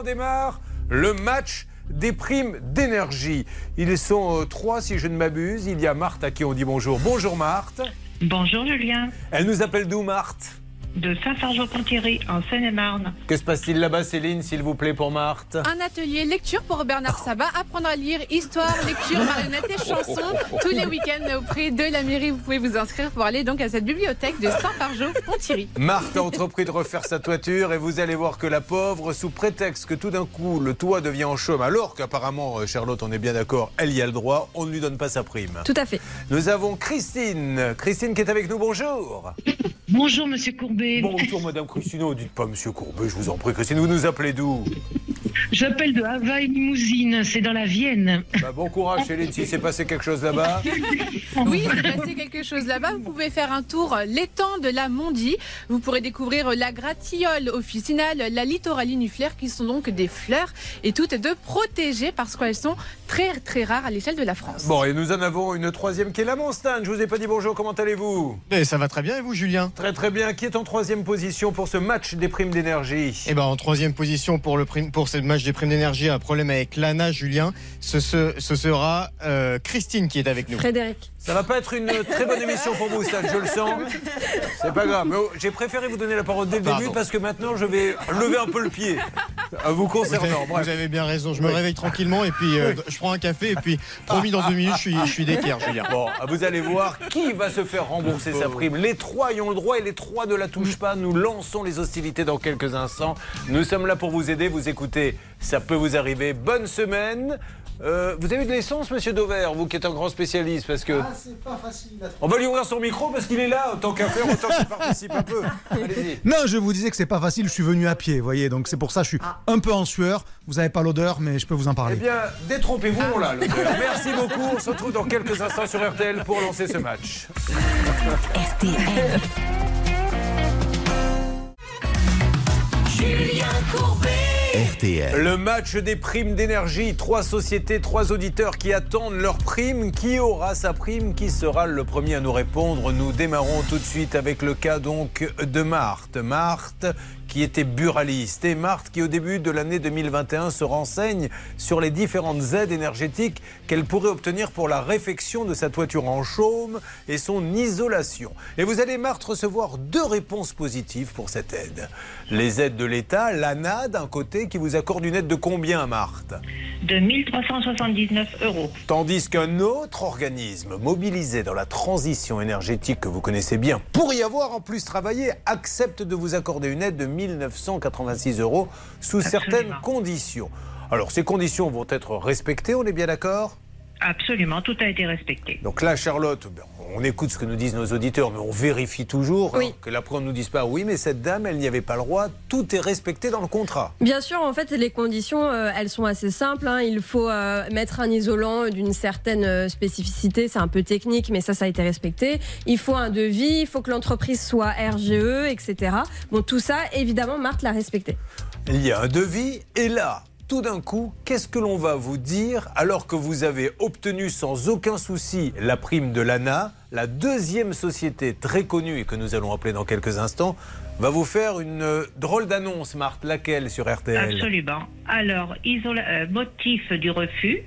on démarre le match des primes d'énergie. Ils sont euh, trois, si je ne m'abuse. Il y a Marthe à qui on dit bonjour. Bonjour Marthe. Bonjour Julien, Elle nous appelle d'où Marthe? De Saint-Fargeau-Ponthierry en Seine-et-Marne. Que se passe-t-il là-bas, Céline, s'il vous plaît, pour Marthe? Un atelier lecture pour Bernard Sabat, apprendre à lire histoire, lecture, marionnettes et chansons tous les week-ends auprès de la mairie. Vous pouvez vous inscrire pour aller donc à cette bibliothèque de Saint-Fargeau-Ponthierry. Marthe a entrepris de refaire sa toiture et vous allez voir que la pauvre, sous prétexte que tout d'un coup le toit devient en chaume, alors qu'apparemment, euh, Charlotte, on est bien d'accord, elle y a le droit, on ne lui donne pas sa prime. Tout à fait. Nous avons Christine. Christine qui est avec nous, bonjour. Bonjour Monsieur Courbet. Bonjour Madame Christine, ne dites pas Monsieur Courbet, je vous en prie. Christine, vous nous appelez d'où? J'appelle de Havaï Limousine, c'est dans la Vienne. Bah, Bon courage Céline, s'il s'est passé quelque chose là-bas? Oui, il s'est passé quelque chose là-bas. Vous pouvez faire un tour l'étang de la Mondie. Vous pourrez découvrir la gratiole officinale, la littoraliniflaire, qui sont donc des fleurs et toutes deux protégées parce qu'elles sont très très rares à l'échelle de la France. Bon, et nous en avons une troisième qui est là, mon Stan. Je vous ai pas dit bonjour, comment allez-vous? Eh, ça va très bien et vous, Julien? Très très bien. Qui est en troisième position pour ce match des primes d'énergie Eh ben, en troisième position pour, le prime, pour ce match des primes d'énergie, un problème avec l'ANA, Julien. Ce, ce, ce sera euh, Christine qui est avec nous. Frédéric. Ça va pas être une très bonne émission pour vous, Stan, je le sens. C'est pas grave. Oh, j'ai préféré vous donner la parole dès le Pardon. début parce que maintenant je vais lever un peu le pied. À vous Vous avez, concernant. Bref. vous avez bien raison. Je me réveille tranquillement et puis euh, je prends un café et puis promis dans deux minutes, je suis, je suis d'équerre, Julien. Bon, vous allez voir qui va se faire rembourser sa prime. Les trois y ont le droit et les trois ne la touchent pas. Nous lançons les hostilités dans quelques instants. Nous sommes là pour vous aider. Vous écoutez, ça peut vous arriver. Bonne semaine. Euh, vous avez eu de l'essence, monsieur Dover, vous qui êtes un grand spécialiste, parce que. Ah, c'est pas facile. à- On va lui ouvrir son micro parce qu'il est là, autant qu'à faire, autant qu'il participe un peu. Allez-y. Non, je vous disais que c'est pas facile, je suis venu à pied, vous voyez, donc c'est pour ça que je suis un peu en sueur. Vous n'avez pas l'odeur, mais je peux vous en Eh parler. bien, détrompez-vous, on l'a, l'odeur. Merci beaucoup. On se retrouve dans quelques instants sur RTL pour lancer ce match. RTL. Le match des primes d'énergie. Trois sociétés, trois auditeurs qui attendent leur prime. Qui aura sa prime? Qui sera le premier à nous répondre? Nous démarrons tout de suite avec le cas donc de Marthe. Marthe qui était buraliste et Marthe qui au début de l'année 2021 se renseigne sur les différentes aides énergétiques qu'elle pourrait obtenir pour la réfection de sa toiture en chaume et son isolation. Et vous allez Marthe recevoir deux réponses positives pour cette aide. Les aides de l'État, l'ANA d'un côté qui vous accorde une aide de combien Marthe? De 1379 euros. Tandis qu'un autre organisme mobilisé dans la transition énergétique que vous connaissez bien, pour y avoir en plus travaillé, accepte de vous accorder une aide de 1986 euros sous Absolument. certaines conditions. Alors ces conditions vont être respectées, on est bien d'accord? Absolument, tout a été respecté. Donc là, Charlotte, ben, on écoute ce que nous disent nos auditeurs, mais on vérifie toujours Oui. hein, que l'après on ne nous dise pas oui, mais cette dame, elle n'y avait pas le droit. Tout est respecté dans le contrat. Bien sûr, en fait, les conditions, euh, elles sont assez simples. hein. Il faut euh, mettre un isolant d'une certaine euh, spécificité. C'est un peu technique, mais ça, ça a été respecté. Il faut un devis, il faut que l'entreprise soit RGE, etc. Bon, tout ça, évidemment, Marthe l'a respecté. Il y a un devis et là, tout d'un coup, qu'est-ce que l'on va vous dire alors que vous avez obtenu sans aucun souci la prime de l'ANA La deuxième société très connue et que nous allons appeler dans quelques instants va vous faire une euh, drôle d'annonce, Marthe. Laquelle sur RTL Absolument. Alors, euh, motif du refus,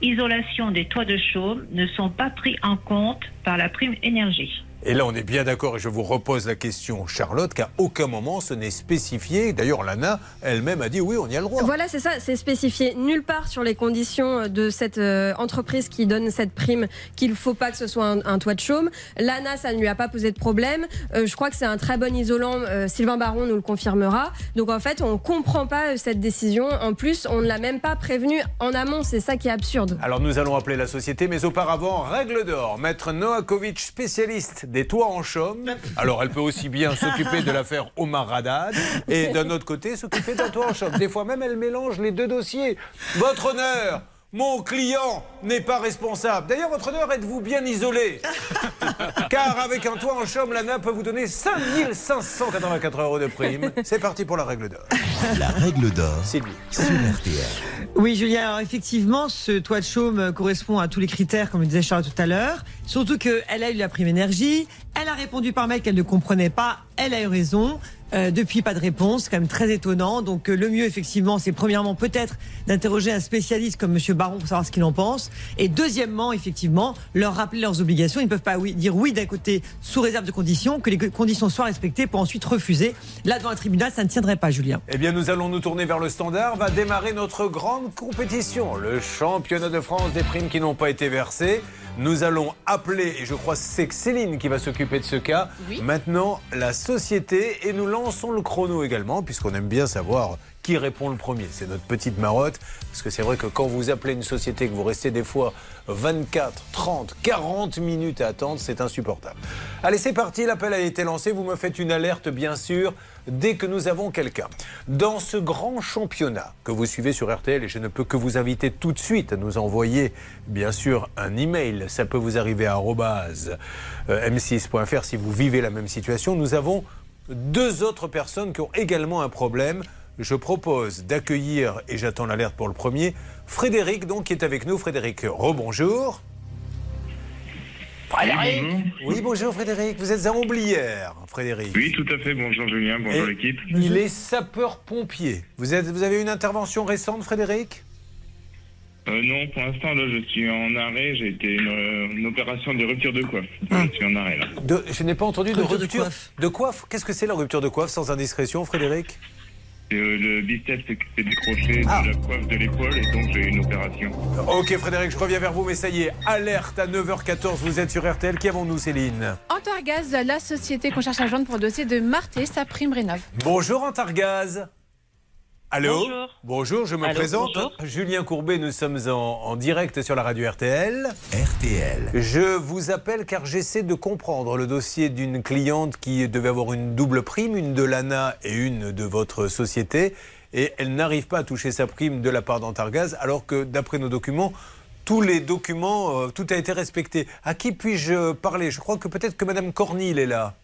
isolation des toits de chaume ne sont pas pris en compte par la prime énergie. Et là, on est bien d'accord, et je vous repose la question, Charlotte, qu'à aucun moment ce n'est spécifié. D'ailleurs, l'ANA elle-même a dit oui, on y a le droit. Voilà, c'est ça, c'est spécifié nulle part sur les conditions de cette euh, entreprise qui donne cette prime qu'il ne faut pas que ce soit un, un toit de chaume. L'ANA, ça ne lui a pas posé de problème. Euh, je crois que c'est un très bon isolant. euh, Sylvain Baron nous le confirmera. Donc en fait, on ne comprend pas euh, cette décision. En plus, on ne l'a même pas prévenu en amont. C'est ça qui est absurde. Alors nous allons appeler la société, mais auparavant, règle d'or, maître Noakovic, spécialiste des toits en chaume. Alors elle peut aussi bien s'occuper de l'affaire Omar Haddad et d'un autre côté s'occuper d'un toit en chaume. Des fois même elle mélange les deux dossiers. Votre honneur mon client n'est pas responsable. D'ailleurs, votre honneur, êtes-vous bien isolé? Car avec un toit en chaume, l'ANA peut vous donner 5584 euros de prime. C'est parti pour la règle d'or. La règle d'or Sylvie. sur RTL. Oui, Julien, alors effectivement, ce toit de chaume euh, correspond à tous les critères, comme le disait Charles tout à l'heure. Surtout qu'elle a eu la prime énergie, elle a répondu par mail qu'elle ne comprenait pas, elle a eu raison. Euh, depuis, pas de réponse, c'est quand même très étonnant. Donc euh, le mieux, effectivement, c'est premièrement peut-être d'interroger un spécialiste comme Monsieur Baron pour savoir ce qu'il en pense. Et deuxièmement, effectivement, leur rappeler leurs obligations. Ils ne peuvent pas oui, dire oui d'un côté sous réserve de conditions, que les conditions soient respectées pour ensuite refuser. Là, devant un tribunal, ça ne tiendrait pas, Julien. Eh bien, nous allons nous tourner vers le standard. Va démarrer notre grande compétition, le championnat de France des primes qui n'ont pas été versées. Nous allons appeler, et je crois que c'est Céline qui va s'occuper de ce cas, Oui. maintenant la société, et nous lançons le chrono également, puisqu'on aime bien savoir qui répond le premier. C'est notre petite marotte, parce que c'est vrai que quand vous appelez une société, que vous restez des fois 24, 30, 40 minutes à attendre, c'est insupportable. Allez, c'est parti, l'appel a été lancé, vous me faites une alerte, bien sûr, dès que nous avons quelqu'un. Dans ce grand championnat que vous suivez sur RTL, et je ne peux que vous inviter tout de suite à nous envoyer, bien sûr, un email. Ça peut vous arriver à euh, m6.fr si vous vivez la même situation. Nous avons deux autres personnes qui ont également un problème. Je propose d'accueillir, et j'attends l'alerte pour le premier, Frédéric, donc, qui est avec nous. Frédéric, rebonjour. Oui, bonjour Frédéric. Vous êtes à Omblière, Frédéric. Oui, tout à fait. Bonjour Julien, bonjour l'équipe. Il est sapeur-pompier. Vous, êtes, vous avez une intervention récente, Frédéric? Euh, non, pour l'instant, là, je suis en arrêt. J'ai été une, une opération de rupture de coiffe. Je suis en arrêt, là. De- Je n'ai pas entendu de Rupture de rupture coiffe. de coiffe. Qu'est-ce que c'est la rupture de coiffe sans indiscrétion, Frédéric euh, le biceps s'est s'est décroché Ah. de la coiffe de l'épaule et donc j'ai eu une opération. Ok Frédéric, je reviens vers vous, mais ça y est, alerte à 9h14, vous êtes sur RTL. Qui avons-nous, Céline Antargaz, la société qu'on cherche à joindre pour le dossier de Marté, sa prime rénove. Bonjour Antargaz. Allô Bonjour. Bonjour, je me Allô, présente. bonjour. Julien Courbet, nous sommes en, en direct sur la radio RTL. RTL. Je vous appelle car j'essaie de comprendre le dossier d'une cliente qui devait avoir une double prime, une de l'ANA et une de votre société. Et elle n'arrive pas à toucher sa prime de la part d'Antargaz, alors que d'après nos documents, tous les documents, euh, tout a été respecté. À qui puis-je parler? Je crois que peut-être que Madame Cornille est là.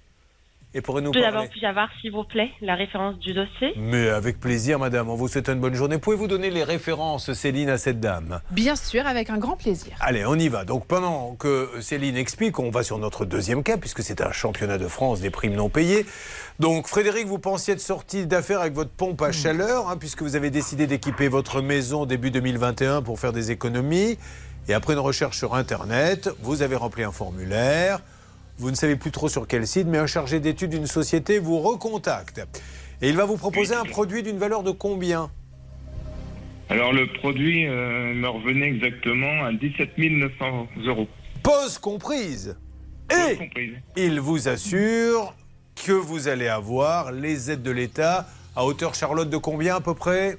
Et pourrait nous Tout d'abord, parler. puis-je avoir, s'il vous plaît, la référence du dossier Mais avec plaisir, madame. On vous souhaite une bonne journée. Pouvez-vous donner les références, Céline, à cette dame? Bien sûr, avec un grand plaisir. Allez, on y va. Donc pendant que Céline explique, on va sur notre deuxième cas, puisque c'est un championnat de France des primes non payées. Donc Frédéric, vous pensiez être sorti d'affaires avec votre pompe à chaleur, hein, puisque vous avez décidé d'équiper votre maison début 2021 pour faire des économies. Et après une recherche sur Internet, vous avez rempli un formulaire. Vous ne savez plus trop sur quel site, mais un chargé d'études d'une société vous recontacte. Et il va vous proposer un produit d'une valeur de combien? Alors le produit euh, me revenait exactement à 17 900 euros. Pause comprise. Et il vous assure que vous allez avoir les aides de l'État à hauteur, Charlotte, de combien à peu près?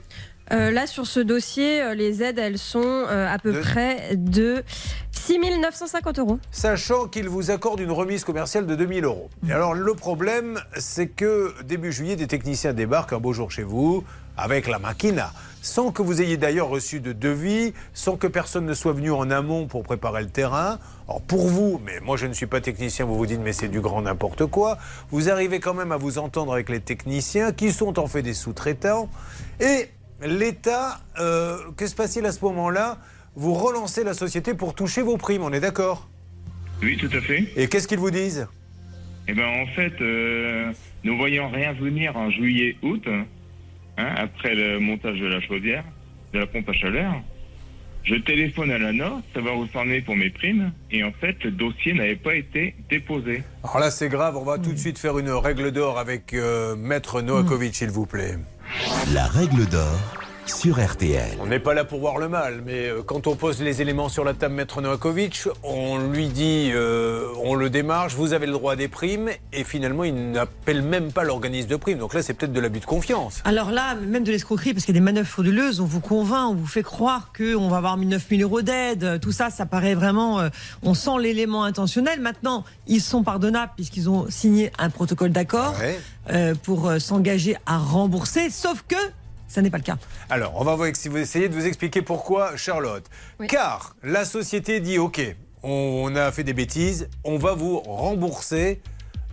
Euh, là, sur ce dossier, euh, les aides, elles sont euh, à peu De- près de 6 950 euros. Sachant qu'il vous accorde une remise commerciale de 2000 euros. Et alors, le problème, c'est que début juillet, des techniciens débarquent un beau jour chez vous avec la machina, sans que vous ayez d'ailleurs reçu de devis, sans que personne ne soit venu en amont pour préparer le terrain. Alors, pour vous, mais moi je ne suis pas technicien, vous vous dites, mais c'est du grand n'importe quoi. Vous arrivez quand même à vous entendre avec les techniciens qui sont en fait des sous-traitants. Et l'État, euh, que se passe-t-il à ce moment-là? Vous relancez la société pour toucher vos primes, on est d'accord? Oui, tout à fait. et qu'est-ce qu'ils vous disent? Eh ben en fait, euh, ne voyant rien venir en juillet-août, hein, après le montage de la chaudière, de la pompe à chaleur, je téléphone à l'ANA, savoir où c'en est pour mes primes, et en fait, le dossier n'avait pas été déposé. Alors là, c'est grave, on va tout de suite faire une règle d'or avec euh, Maître Noakovic, s'il vous plaît. La règle d'or sur RTL. On n'est pas là pour voir le mal, mais euh, quand on pose les éléments sur la table, Maître Noakovic, on lui dit, euh, on le démarche, vous avez le droit à des primes, et finalement, il n'appelle même pas l'organisme de primes. Donc là, c'est peut-être de l'abus de confiance. Alors là, même de l'escroquerie, parce qu'il y a des manœuvres frauduleuses, on vous convainc, on vous fait croire qu'on va avoir 9 000 euros d'aide. Tout ça, ça paraît vraiment. euh, on sent l'élément intentionnel. Maintenant, ils sont pardonnables puisqu'ils ont signé un protocole d'accord Ouais. euh, pour euh, s'engager à rembourser, sauf que ça n'est pas le cas. Alors, on va voir si vous essayez de vous expliquer pourquoi, Charlotte. Oui. Car la société dit OK, on a fait des bêtises, on va vous rembourser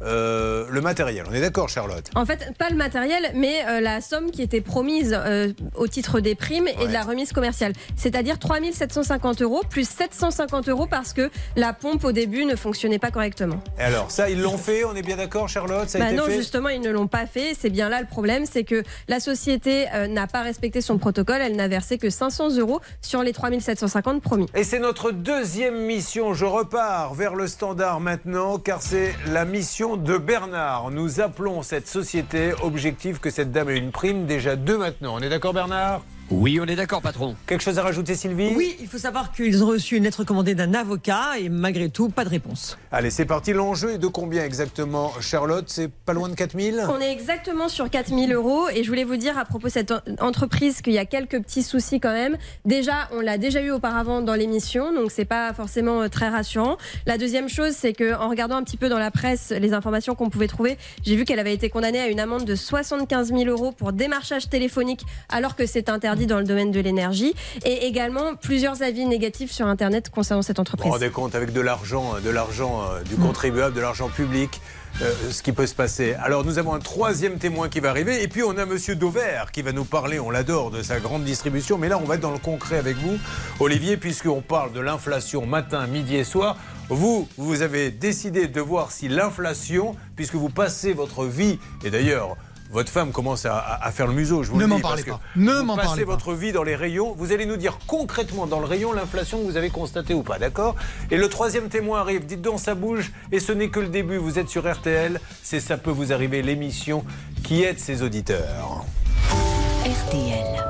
euh, le matériel. On est d'accord, Charlotte? En fait, pas le matériel, mais euh, la somme qui était promise euh, au titre des primes et Ouais. de la remise commerciale. C'est-à-dire 3750 euros plus 750 euros parce que la pompe au début ne fonctionnait pas correctement. Et alors, ça, ils l'ont fait, on est bien d'accord, Charlotte? Ça a Bah été non, fait? justement, ils ne l'ont pas fait. C'est bien là le problème, c'est que la société n'a pas respecté son protocole. Elle n'a versé que 500 euros sur les 3750 promis. Et c'est notre deuxième mission. Je repars vers le standard maintenant, car c'est la mission de Bernard. Nous appelons cette société. Objectif que cette dame ait une prime, déjà deux maintenant. On est d'accord, Bernard? Oui, on est d'accord, patron. Quelque chose à rajouter, Sylvie Oui, il faut savoir qu'ils ont reçu une lettre commandée d'un avocat et malgré tout, pas de réponse. Allez, c'est parti. L'enjeu est de combien exactement, Charlotte? C'est pas loin de 4000 On est exactement sur 4000 euros et je voulais vous dire à propos de cette en- entreprise qu'il y a quelques petits soucis quand même. Déjà, on l'a déjà eu auparavant dans l'émission, donc c'est pas forcément euh, très rassurant. La deuxième chose, c'est que en regardant un petit peu dans la presse les informations qu'on pouvait trouver, j'ai vu qu'elle avait été condamnée à une amende de 75 000 euros pour démarchage téléphonique alors que c'est interdit dans le domaine de l'énergie et également plusieurs avis négatifs sur Internet concernant cette Vous entreprise. vous rendez compte avec de l'argent, de l'argent euh, du contribuable, de l'argent public, euh, ce qui peut se passer. Alors nous avons un troisième témoin qui va arriver et puis on a Monsieur Dauvert qui va nous parler, on l'adore, de sa grande distribution. Mais là on va être dans le concret avec vous, Olivier, puisqu'on parle de l'inflation matin, midi et soir. Vous, vous avez décidé de voir si l'inflation, puisque vous passez votre vie, et d'ailleurs votre femme commence à, faire le museau, je vous Ne le m'en dis, parlez parce pas. que Ne passez parlez pas. votre vie dans les rayons. Vous allez nous dire concrètement dans le rayon l'inflation que vous avez constatée ou pas, d'accord? Et le troisième témoin arrive. Dites donc, ça bouge. Et ce n'est que le début. Vous êtes sur RTL. C'est Ça peut vous arriver, l'émission qui aide ses auditeurs. RTL.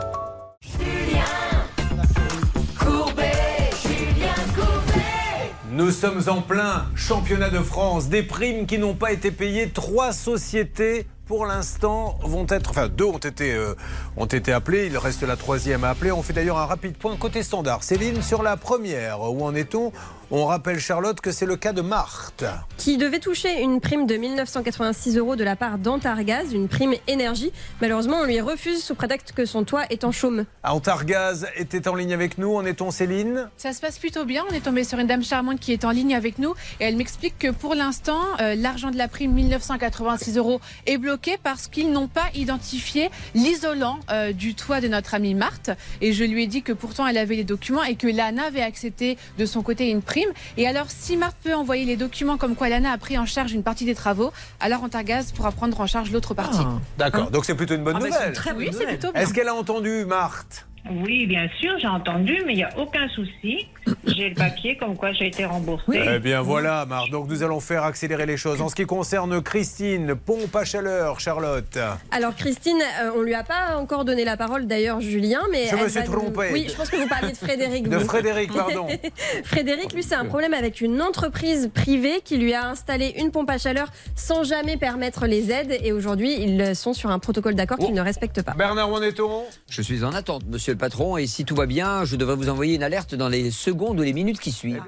Nous sommes en plein championnat de France. Des primes qui n'ont pas été payées. Trois sociétés. Pour l'instant, vont être, enfin deux ont été, euh, ont été appelées. Il reste la troisième à appeler. On fait d'ailleurs un rapide point côté standard. Céline, sur la première, où en est-on? On rappelle Charlotte que c'est le cas de Marthe. qui devait toucher une prime de 1986 euros de la part d'Antargaz, une prime énergie. Malheureusement, on lui refuse sous prétexte que son toit est en chaume. Antargaz était en ligne avec nous. En est-on Céline? Ça se passe plutôt bien. On est tombé sur une dame charmante qui est en ligne avec nous et elle m'explique que pour l'instant, euh, l'argent de la prime 1986 euros est bloqué parce qu'ils n'ont pas identifié l'isolant euh, du toit de notre amie Marthe. Et je lui ai dit que pourtant elle avait les documents et que Lana avait accepté de son côté une prime. Et alors, si Marthe peut envoyer les documents comme quoi Lana a pris en charge une partie des travaux, alors Antargaz pourra prendre en charge l'autre partie. D'accord. Donc c'est plutôt une bonne Ah, une nouvelle. très Oui, c'est plutôt bien. Est-ce qu'elle a entendu Marthe? Oui, bien sûr, j'ai entendu, mais il n'y a aucun souci. J'ai le papier comme quoi j'ai été remboursée. Eh bien voilà, Marthe. Donc nous allons faire accélérer les choses. En ce qui concerne Christine, pompe à chaleur, Charlotte. Alors Christine, euh, on lui a pas encore donné la parole d'ailleurs Julien, mais Je me suis nous- trompé. Oui, je pense que vous parliez de Frédéric. De. Frédéric, pardon. Frédéric, lui, c'est un problème avec une entreprise privée qui lui a installé une pompe à chaleur sans jamais permettre les aides, et aujourd'hui ils sont sur un protocole d'accord qu'ils ne respectent pas. Bernard, où en est-on? Je suis en attente, monsieur le patron, et si tout va bien, je devrais vous envoyer une alerte dans les secondes ou les minutes qui suivent.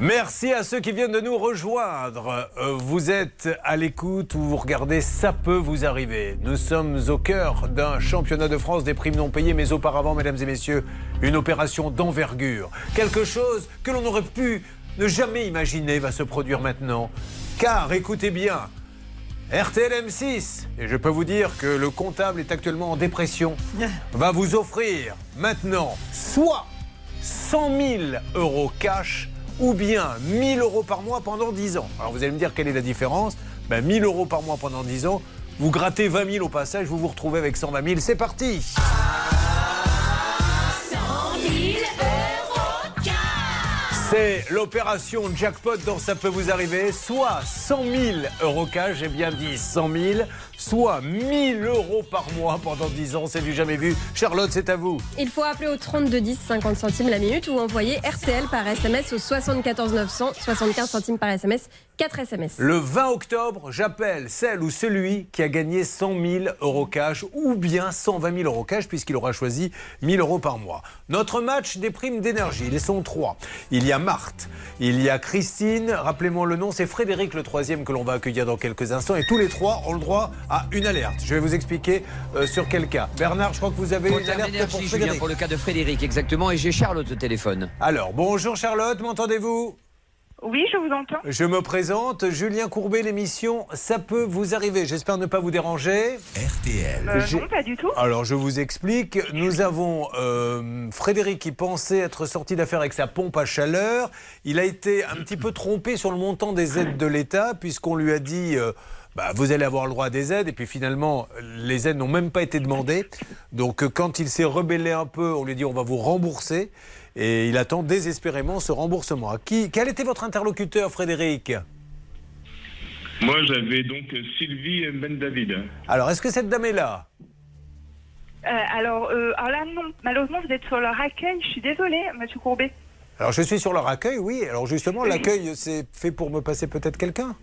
Merci à ceux qui viennent de nous rejoindre. Euh, Vous êtes à l'écoute ou vous regardez Ça peut vous arriver. Nous sommes au cœur d'un championnat de France des primes non payées, mais auparavant, mesdames et messieurs, une opération d'envergure. Quelque chose que l'on aurait pu ne jamais imaginer va se produire maintenant. Car, écoutez bien, RTL M6, et je peux vous dire que le comptable est actuellement en dépression, va vous offrir maintenant soit 100 000 euros cash ou bien 1000 euros par mois pendant 10 ans. Alors vous allez me dire quelle est la différence? Ben, 1000 euros par mois pendant 10 ans, vous grattez 20 000 au passage, vous vous retrouvez avec 120 000. C'est parti C'est l'opération jackpot dont ça peut vous arriver. Soit 100 000 euros cash, j'ai bien dit 100 000, soit 1000 euros par mois pendant 10 ans. C'est du jamais vu. Charlotte, c'est à vous. Il faut appeler au 32 10 50 centimes la minute ou envoyer RTL par SMS au 74 900 75 centimes par SMS 4 SMS. Le 20 octobre, j'appelle celle ou celui qui a gagné 100 000 euros cash ou bien 120 000 euros cash puisqu'il aura choisi 1000 euros par mois. Notre match des primes d'énergie, ils sont trois. Il y a Marthe. Il y a Christine, rappelez-moi le nom, c'est Frédéric le troisième que l'on va accueillir dans quelques instants. Et tous les trois ont le droit à une alerte. Je vais vous expliquer euh, sur quel cas. Bernard, je crois que vous avez Pour une alerte pour Julien, Frédéric. pour le cas de Frédéric, exactement. Et j'ai Charlotte au téléphone. Alors, bonjour Charlotte, m'entendez-vous? Oui, je vous entends. Je me présente, Julien Courbet, l'émission Ça peut vous arriver. J'espère ne pas vous déranger. RTL. Euh, non, pas du tout. Alors, je vous explique. Nous avons euh, Frédéric qui pensait être sorti d'affaire avec sa pompe à chaleur. Il a été un petit peu trompé sur le montant des aides de l'État, puisqu'on lui a dit. euh, bah, vous allez avoir le droit à des aides, et puis finalement, les aides n'ont même pas été demandées. Donc, euh, quand il s'est rebellé un peu, on lui a dit on va vous rembourser, et il attend désespérément ce remboursement. Qui, quel était votre interlocuteur, Frédéric? Moi, j'avais donc Sylvie Ben David. Alors, est-ce que cette dame est là? Euh, alors, euh, alors là, non. Malheureusement, vous êtes sur leur accueil. Je suis désolée, monsieur Courbet. Alors, je suis sur leur accueil, oui. Alors, justement, l'accueil, c'est fait pour me passer peut-être quelqu'un?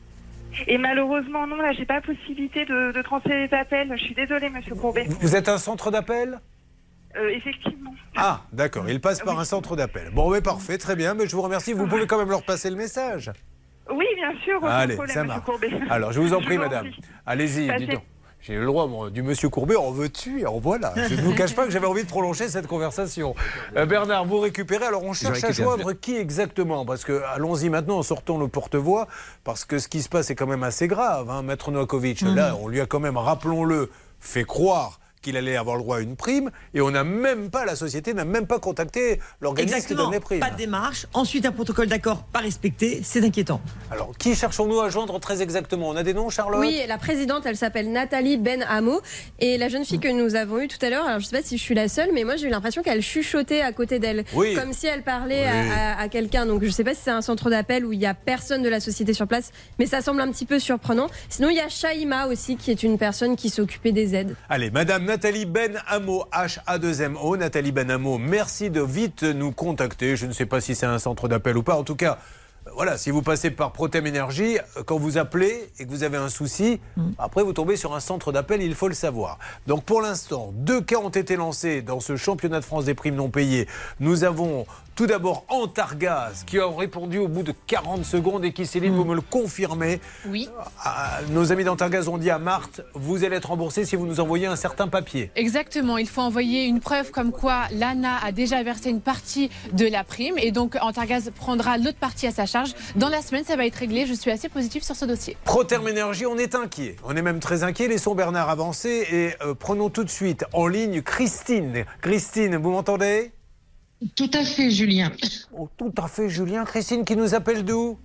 Et malheureusement, non, là, j'ai pas possibilité de, de transférer les appels. Je suis désolée, monsieur Courbet. Vous êtes un centre d'appel Euh, effectivement. Ah, d'accord, il passe par un centre d'appel. Bon, mais parfait, très bien, mais je vous remercie. Vous pouvez quand même leur passer le message. Oui, bien sûr. Allez, problème, ça marche. Alors, je vous en prie, madame. Allez-y, dis donc. J'ai le droit, moi, du monsieur Courbet, en veux-tu En voilà. Je ne vous cache pas que j'avais envie de prolonger cette conversation. Euh, Bernard, vous récupérez. Alors, on cherche à joindre qui exactement? Parce que, allons-y maintenant, sortons le porte-voix, parce que ce qui se passe est quand même assez grave. Hein. Maître Novakovic, là, on lui a quand même, rappelons-le, fait croire qu'il allait avoir le droit à une prime, et on n'a même pas, la société n'a même pas contacté l'organisme qui Exactement. donne les primes. Pas de démarche. Ensuite, un protocole d'accord pas respecté. C'est inquiétant. Alors, qui cherchons-nous à joindre très exactement? On a des noms, Charlotte? Oui, la présidente, elle s'appelle Nathalie Ben Hamo. Et la jeune fille que nous avons eue tout à l'heure, alors je sais pas si je suis la seule, mais moi j'ai eu l'impression qu'elle chuchotait à côté d'elle. Oui. Comme si elle parlait Oui. à, à- à quelqu'un. Donc je sais pas si c'est un centre d'appel où il y a personne de la société sur place, mais ça semble un petit peu surprenant. Sinon, il y a Shaima aussi, qui est une personne qui s'occupait des aides. Allez, Madame Nathalie Ben Benhamo, H-A-2-M-O. Nathalie Benhamo, merci de vite nous contacter. Je ne sais pas si c'est un centre d'appel ou pas. En tout cas, euh, voilà, si vous passez par Protem Énergie, euh, quand vous appelez et que vous avez un souci, après vous tombez sur un centre d'appel, il faut le savoir. Donc pour l'instant, deux cas ont été lancés dans ce championnat de France des primes non payées. Nous avons tout d'abord Antargaz qui a répondu au bout de 40 secondes et qui, Céline, vous me le confirmez. Oui. Ah, nos amis d'Antargaz ont dit à Marthe, vous allez être remboursé si vous nous envoyez un certain papier. Exactement, il faut envoyer une preuve comme quoi l'ANA a déjà versé une partie de la prime et donc Antargaz prendra l'autre partie à sa charge. Dans la semaine, ça va être réglé. Je suis assez positive sur ce dossier. Proterme Énergie, on est inquiet. On est même très inquiet. Laissons Bernard avancer et euh, prenons tout de suite en ligne Christine. Christine, vous m'entendez? Tout à fait, Julien. Oh, tout à fait, Julien. Christine qui nous appelle d'où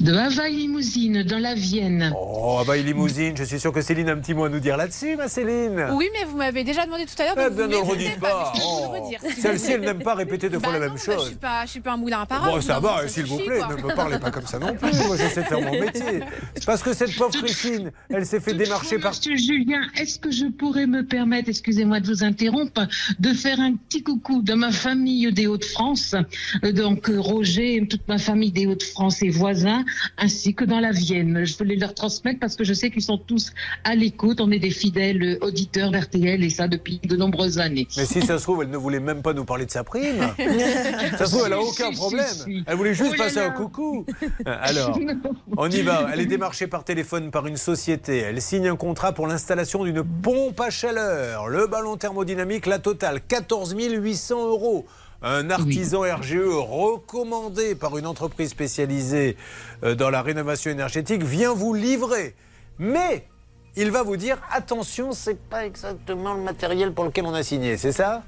De Havaï Limousine, dans la Vienne. Oh, bah, limousine. Je suis sûr que Céline a un petit mot à nous dire là-dessus, ma Céline. Oui, mais vous m'avez déjà demandé tout à l'heure. Eh bien, ne le redites pas. Oh. si Celle-ci, elle n'aime pas répéter deux fois Bah la non, même bah, je chose. suis pas, je suis pas un moulin à paroles. Bon, ça va, s'il vous plaît, quoi. ne me parlez pas comme ça non plus. Moi, j'essaie de faire mon métier. Parce que cette pauvre Christine, elle s'est fait démarcher par. Monsieur Julien, est-ce que je pourrais me permettre, excusez-moi de vous interrompre, de faire un petit coucou de ma famille des Hauts-de-France, euh, donc euh, Roger, toute ma famille des Hauts-de-France et voisins, ainsi que dans la Vienne. Je voulais leur transmettre parce que je sais qu'ils sont tous à l'écoute. On est des fidèles euh, auditeurs d'RTL et ça depuis de nombreuses années. Mais si ça se trouve, elle ne voulait même pas nous parler de sa prime. Ça se trouve, elle n'a aucun si, problème. si, si. Elle voulait juste Oh là passer un là. coucou. Alors, on y va. Elle est démarchée par téléphone par une société. Elle signe un contrat pour l'installation d'une pompe à chaleur. Le ballon thermodynamique, la totale, 14 800 euros. Un artisan RGE recommandé par une entreprise spécialisée euh, dans la rénovation énergétique vient vous livrer. Mais il va vous dire attention, c'est pas exactement le matériel pour lequel on a signé, c'est ça?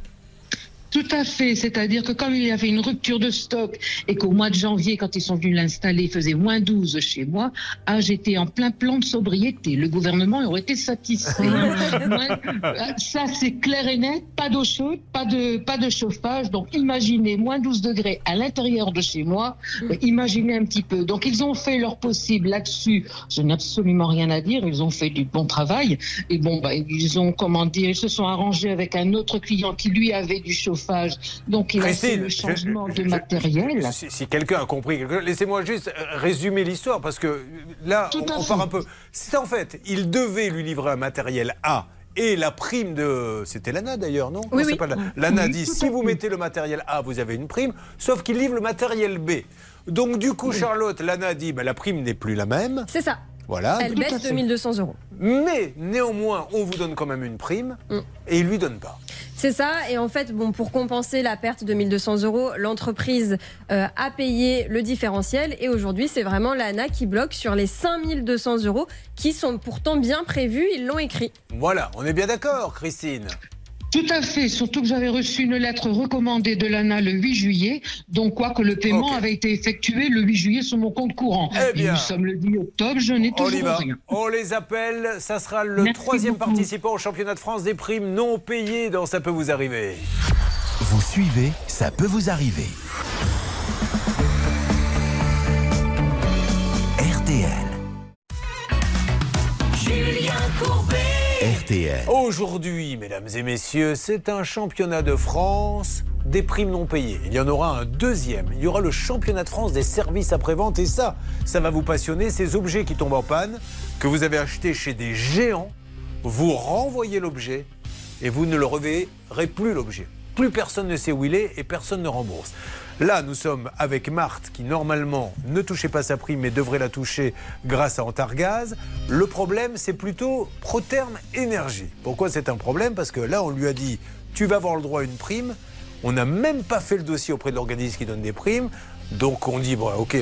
Tout à fait, c'est-à-dire que comme il y avait une rupture de stock et qu'au mois de janvier, quand ils sont venus l'installer, il faisait moins 12 chez moi, ah, j'étais en plein plan de sobriété. Le gouvernement aurait été satisfait. Moins- ah, ça, c'est clair et net, pas d'eau chaude, pas de, pas de chauffage. Donc imaginez moins 12 degrés à l'intérieur de chez moi, Euh, imaginez un petit peu. Donc ils ont fait leur possible là-dessus. Je n'ai absolument rien à dire, ils ont fait du bon travail. Et bon, bah, ils ont, comment dire, ils se sont arrangés avec un autre client qui lui avait du chauffage. Donc il a fait le changement je- de je- matériel. Si, si quelqu'un a compris, quelque chose, laissez-moi juste euh, résumer l'histoire parce que là, Tout on, part un peu. C'est en fait, il devait lui livrer un matériel A. Et la prime de. C'était l'ANA d'ailleurs, non? Oui, Non, oui. pas la- L'ANA Oui, dit si vous mettez le matériel A, vous avez une prime, sauf qu'il livre le matériel B. Donc, du coup, Charlotte, l'ANA dit bah, la prime n'est plus la même. C'est ça. Voilà. Elle baisse de 1200 euros. Mais néanmoins, on vous donne quand même une prime Mm. et il lui donne pas. C'est ça. Et en fait, bon, pour compenser la perte de 1200 euros, l'entreprise euh, a payé le différentiel. Et aujourd'hui, c'est vraiment l'ANA qui bloque sur les 5200 euros qui sont pourtant bien prévus. Ils l'ont écrit. Voilà, on est bien d'accord, Christine. Tout à fait, surtout que j'avais reçu une lettre recommandée de l'ANA le 8 juillet, donc quoi que le paiement avait été effectué le 8 juillet sur mon compte courant. Eh Et bien. nous sommes le 10 octobre, je n'ai toujours va. rien. On les appelle. Ça sera le Merci troisième beaucoup. participant au championnat de France des primes non payées dans Ça peut vous arriver. Vous suivez, ça peut vous arriver. RTL. Julien Courbet. RTL. Aujourd'hui, mesdames et messieurs, c'est un championnat de France des primes non payées. Il y en aura un deuxième. Il y aura le championnat de France des services après-vente. Et ça, ça va vous passionner. Ces objets qui tombent en panne, que vous avez achetés chez des géants, vous renvoyez l'objet et vous ne le reverrez plus l'objet. Plus personne ne sait où il est et personne ne rembourse. Là, nous sommes avec Marthe qui normalement ne touchait pas sa prime mais devrait la toucher grâce à Antargaz. Le problème, c'est plutôt Proterme Énergie. Pourquoi c'est un problème? Parce que là, on lui a dit tu vas avoir le droit à une prime. On n'a même pas fait le dossier auprès de l'organisme qui donne des primes. Donc on dit, bon, ok,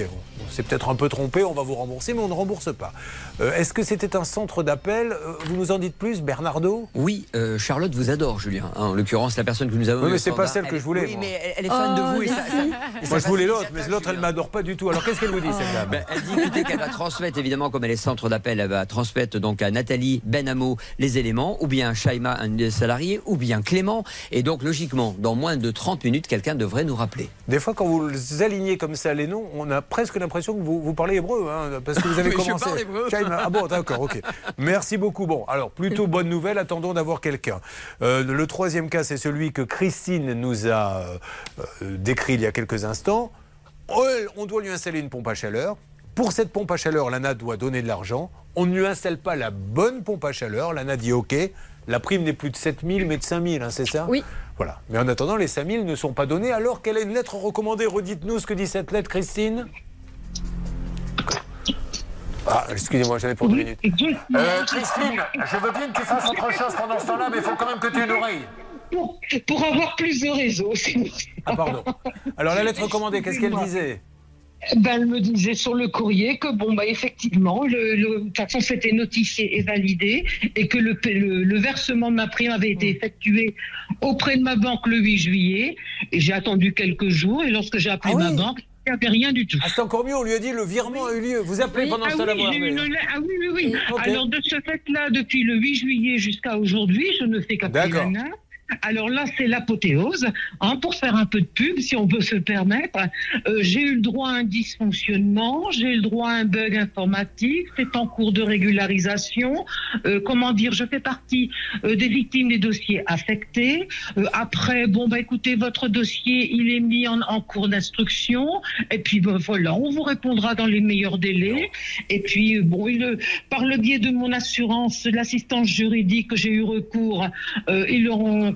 on s'est peut-être un peu trompé, on va vous rembourser, mais on ne rembourse pas. Euh, Est-ce que c'était un centre d'appel Euh, Vous nous en dites plus, Bernardo Oui, euh, Charlotte vous adore, Julien. Hein, en l'occurrence, la personne que nous avons. Oui, mais c'est pas celle que elle- je voulais, Oui, moi. mais elle, est fan de Oh, vous. Et ça, si. ça- et ça Moi, je voulais l'autre, la mais l'autre, elle m'adore pas du tout. Alors, qu'est-ce qu'elle vous dit, cette dame Ben, elle dit écoutez, qu'elle va transmettre, évidemment, comme elle est centre d'appel, elle va transmettre donc à Nathalie Benamo les éléments, ou bien Shaima, un des salariés, ou bien Clément. Et donc, logiquement, dans moins de 30 minutes, quelqu'un devrait nous rappeler. Des fois, quand vous alignez comme ça les noms, on a presque l'impression que vous, vous parlez hébreu, hein, parce que vous avez je commencé. hébreu. Ah bon, d'accord, ok. Merci beaucoup. Bon, alors plutôt bonne nouvelle. Attendons d'avoir quelqu'un. Euh, le troisième cas, c'est celui que Christine nous a euh, euh, décrit il y a quelques instants. On doit lui installer une pompe à chaleur. Pour cette pompe à chaleur, l'ANA doit donner de l'argent. On ne lui installe pas la bonne pompe à chaleur. L'ANA dit OK. La prime n'est plus de 7 000, mais de 5 000, hein, c'est ça Oui. Voilà. Mais en attendant, les 5 000 ne sont pas donnés alors qu'elle a une lettre recommandée? Redites-nous ce que dit cette lettre, Christine. Ah, excusez-moi, j'avais pour deux minutes. Euh, Christine, je veux bien que tu fasses autre chose pendant ce temps-là, mais il faut quand même que tu aies une oreille. Pour, pour avoir plus de réseau, c'est. Ah, pardon. Alors, la lettre recommandée, qu'est-ce qu'elle disait? Ben, elle me disait sur le courrier que, bon, bah, effectivement, le, le- de toute façon, c'était notifié et validé et que le, le, le versement de ma prime avait été effectué auprès de ma banque le 8 juillet. Et j'ai attendu quelques jours et lorsque j'ai appelé Ah ma banque, il n'y avait rien du tout. Ah, c'est encore mieux, on lui a dit le virement a eu lieu. Vous appelez pendant ah, ce temps-là, oui, une ah oui, oui, oui. Alors, de ce fait-là, depuis le 8 juillet jusqu'à aujourd'hui, je ne fais qu'appeler D'accord. Alors là, c'est l'apothéose, hein, pour faire un peu de pub, si on peut se permettre. Euh, j'ai eu le droit à un dysfonctionnement, j'ai eu le droit à un bug informatique, c'est en cours de régularisation. Euh, comment dire, je fais partie euh, des victimes des dossiers affectés. Après, bon, bah écoutez, votre dossier, il est mis en, cours d'instruction. Et puis, ben, voilà, on vous répondra dans les meilleurs délais. Et puis, bon, par le biais de mon assurance, l'assistance juridique que j'ai eu recours, ils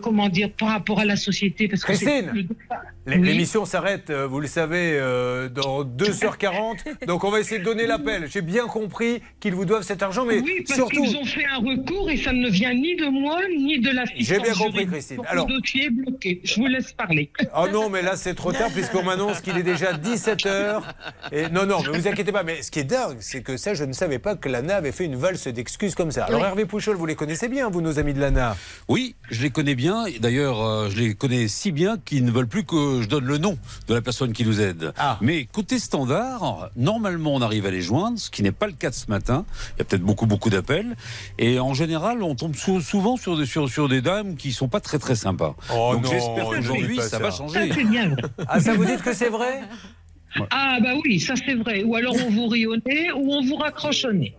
comment dire, par rapport à la société. Parce Christine Oui. L'émission s'arrête, euh, vous le savez, euh, dans 2h40. Donc on va essayer de donner l'appel. J'ai bien compris qu'ils vous doivent cet argent, mais Oui, parce surtout. qu'ils ont fait un recours et ça ne vient ni de moi ni de l'assistance J'ai bien compris. Christine. Alors- Le dossier est bloqué. Je vous laisse parler. Oh non, mais là c'est trop tard puisqu'on m'annonce qu'il est déjà 17h. Et non, non, mais vous inquiétez pas. Mais ce qui est dingue, c'est que ça, je ne savais pas que l'ANA avait fait une valse d'excuses comme ça. Alors Oui. Hervé Pouchol, vous les connaissez bien, vous, nos amis de l'ANA Oui, je les connais bien. D'ailleurs, euh, je les connais si bien qu'ils ne veulent plus que je donne le nom de la personne qui nous aide. Ah. Mais côté standard, normalement, on arrive à les joindre, ce qui n'est pas le cas de ce matin. Il y a peut-être beaucoup, beaucoup d'appels. Et en général, on tombe sou- souvent sur des, sur, sur des dames qui sont pas très, très sympas. Oh Donc j'espère ne qu'aujourd'hui, ça, ça. va Ça, changer. c'est bien. Ah, ça vous dites que c'est vrai? Ah, bah oui, ça c'est vrai. Ou alors on vous rit au nez ou on vous raccroche au nez.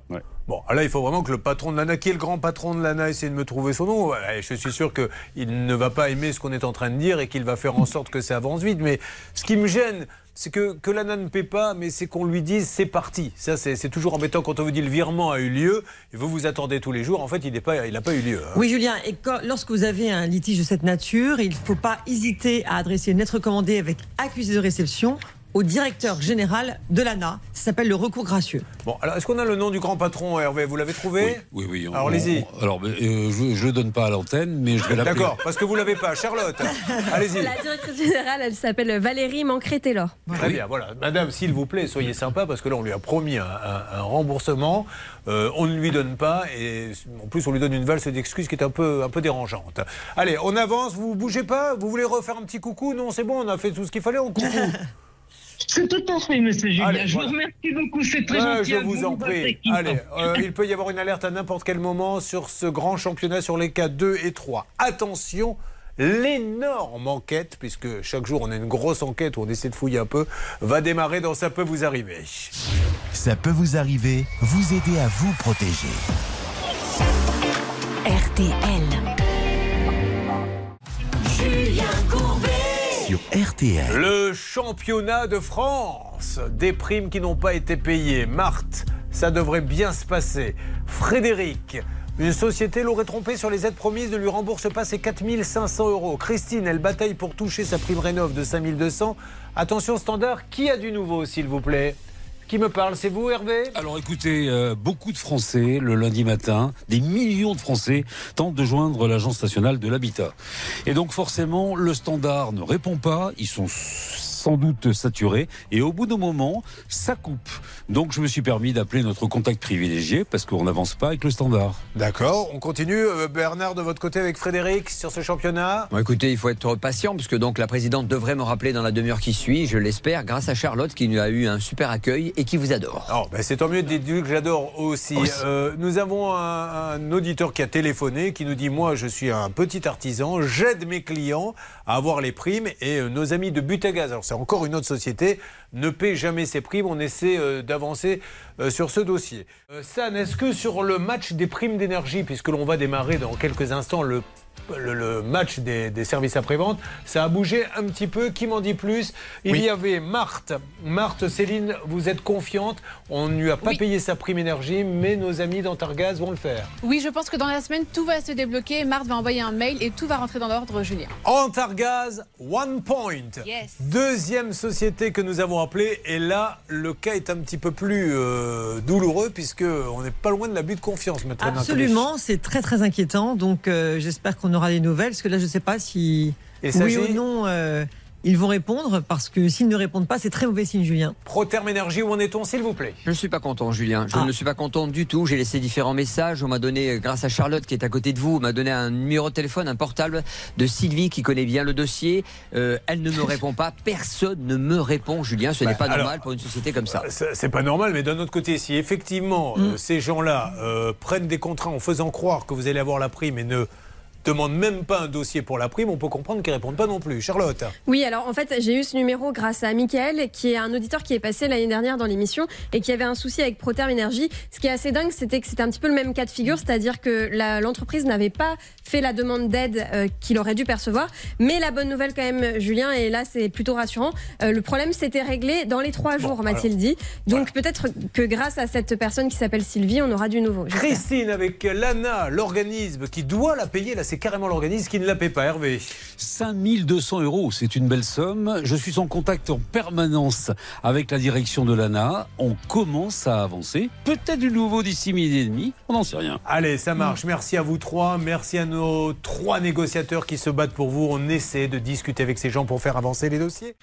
Bon, là, il faut vraiment que le patron de l'ANA, qui est le grand patron de l'ANA, essaie de me trouver son nom. Je suis sûr qu'il ne va pas aimer ce qu'on est en train de dire et qu'il va faire en sorte que ça avance vite. Mais ce qui me gêne, c'est que, que l'ANA ne paie pas, mais c'est qu'on lui dise c'est parti. Ça, c'est toujours embêtant quand on vous dit le virement a eu lieu et vous vous attendez tous les jours. En fait, il n'a pas, eu lieu. hein. Oui, Julien, et quand- lorsque vous avez un litige de cette nature, il ne faut pas hésiter à adresser une lettre recommandée avec accusé de réception au directeur général de l'ANA. Ça s'appelle le recours gracieux. Bon, alors est-ce qu'on a le nom du grand patron, Hervé Vous l'avez trouvé Oui, oui. on- Alors, allez-y. Alors, euh, je ne le donne pas à l'antenne, mais je vais l'appeler. D'accord, parce que vous l'avez pas. Charlotte, allez-y. La directrice générale, elle s'appelle Valérie Mancré-Taylor. Très bien, voilà. Madame, s'il vous plaît, soyez sympa parce que là, on lui a promis un, un- un remboursement. Euh, on ne lui donne pas et en plus, on lui donne une valse d'excuses qui est un peu, un peu dérangeante. Allez, on avance. Vous bougez pas Vous voulez refaire un petit coucou? Non, c'est bon, on a fait tout ce qu'il fallait. On coucou. C'est tout à fait, monsieur Julien. Allez, je voilà. vous remercie beaucoup, c'est très gentil. je vous en prie. Allez, euh, il peut y avoir une alerte à n'importe quel moment sur ce grand championnat sur les cas 2 et 3. Attention, l'énorme enquête, puisque chaque jour on a une grosse enquête où on essaie de fouiller un peu, va démarrer dans Ça peut vous arriver. Ça peut vous arriver, vous aider à vous protéger. RTL. Le championnat de France, des primes qui n'ont pas été payées. Marthe, ça devrait bien se passer. Frédéric, une société l'aurait trompé sur les aides promises, ne lui rembourse pas ses 4500 euros. Christine, elle bataille pour toucher sa prime rénov de 5200. Attention standard, qui a du nouveau s'il vous plaît? Qui me parle C'est vous Hervé? Alors écoutez, euh, beaucoup de Français, le lundi matin, des millions de Français tentent de joindre l'Agence nationale de l'habitat. Et donc forcément, le standard ne répond pas, ils sont sans doute saturés, et au bout d'un moment, ça coupe. Donc je me suis permis d'appeler notre contact privilégié, parce qu'on n'avance pas avec le standard. D'accord, on continue. Euh, Bernard, de votre côté avec Frédéric sur ce championnat Bon, écoutez, il faut être patient puisque donc la présidente devrait me rappeler dans la demi-heure qui suit, je l'espère, grâce à Charlotte qui nous a eu un super accueil et qui vous adore. Oh, ben c'est tant mieux d'être que j'adore aussi. Euh, nous avons un, un auditeur qui a téléphoné, qui nous dit Moi, je suis un petit artisan, j'aide mes clients à avoir les primes et euh, nos amis de Butagaz, alors c'est encore une autre société, ne paient jamais ces primes. On essaie euh, d'avancer euh, sur ce dossier. Euh, San, est-ce que sur le match des primes d'énergie, puisque l'on va démarrer dans quelques instants le le, le match des, des services après-vente, ça a bougé un petit peu. Qui m'en dit plus? Il Oui. y avait Marthe. Marthe, Céline, vous êtes confiante. On ne lui a pas Oui. payé sa prime énergie, mais nos amis d'Antargaz vont le faire. Oui, je pense que dans la semaine, tout va se débloquer. Marthe va envoyer un mail et tout va rentrer dans l'ordre, Julien. Antargaz, One Point. Yes. Deuxième société que nous avons appelée. Et là, le cas est un petit peu plus euh, douloureux, puisqu'on n'est pas loin de l'abus de confiance, maître. Absolument, c'est très très inquiétant. Donc euh, j'espère qu'on aura des nouvelles, parce que là je ne sais pas si Il oui ou non euh, ils vont répondre, parce que s'ils ne répondent pas, c'est très mauvais signe, Julien. Proterme Énergie, où en est-on, s'il vous plaît? Je ne suis pas content, Julien. Je Ah. ne suis pas content du tout. J'ai laissé différents messages. On m'a donné, euh, grâce à Charlotte qui est à côté de vous, on m'a donné un numéro de téléphone, un portable de Sylvie qui connaît bien le dossier. Euh, elle ne me répond pas. Personne ne me répond, Julien. Ce Bah, n'est pas alors, normal pour une société comme ça. C'est pas normal, mais d'un autre côté, si effectivement Mm. euh, ces gens-là euh, prennent des contrats en faisant croire que vous allez avoir la prime et ne demandent même pas un dossier pour la prime, on peut comprendre qu'ils répondent pas non plus. Charlotte Oui, alors en fait, j'ai eu ce numéro grâce à Michael, qui est un auditeur qui est passé l'année dernière dans l'émission et qui avait un souci avec Proterm Énergie. Ce qui est assez dingue, c'était que c'était un petit peu le même cas de figure, c'est-à-dire que la- l'entreprise n'avait pas fait la demande d'aide euh, qu'il aurait dû percevoir. Mais la bonne nouvelle quand même, Julien, et là c'est plutôt rassurant, euh, le problème s'était réglé dans les trois jours, m'a-t-il dit. Donc peut-être que grâce à cette personne qui s'appelle Sylvie, on aura du nouveau. Christine avec l'ANA, l'organisme qui doit la payer, là c'est carrément l'organisme qui ne la paie pas, Hervé. 5200 euros, c'est une belle somme. Je suis en contact en permanence avec la direction de l'ANA. On commence à avancer. Peut-être du nouveau d'ici midi et demi, on n'en sait rien. Allez, ça marche. Merci à vous trois. Merci à nos trois négociateurs qui se battent pour vous. On essaie de discuter avec ces gens pour faire avancer les dossiers.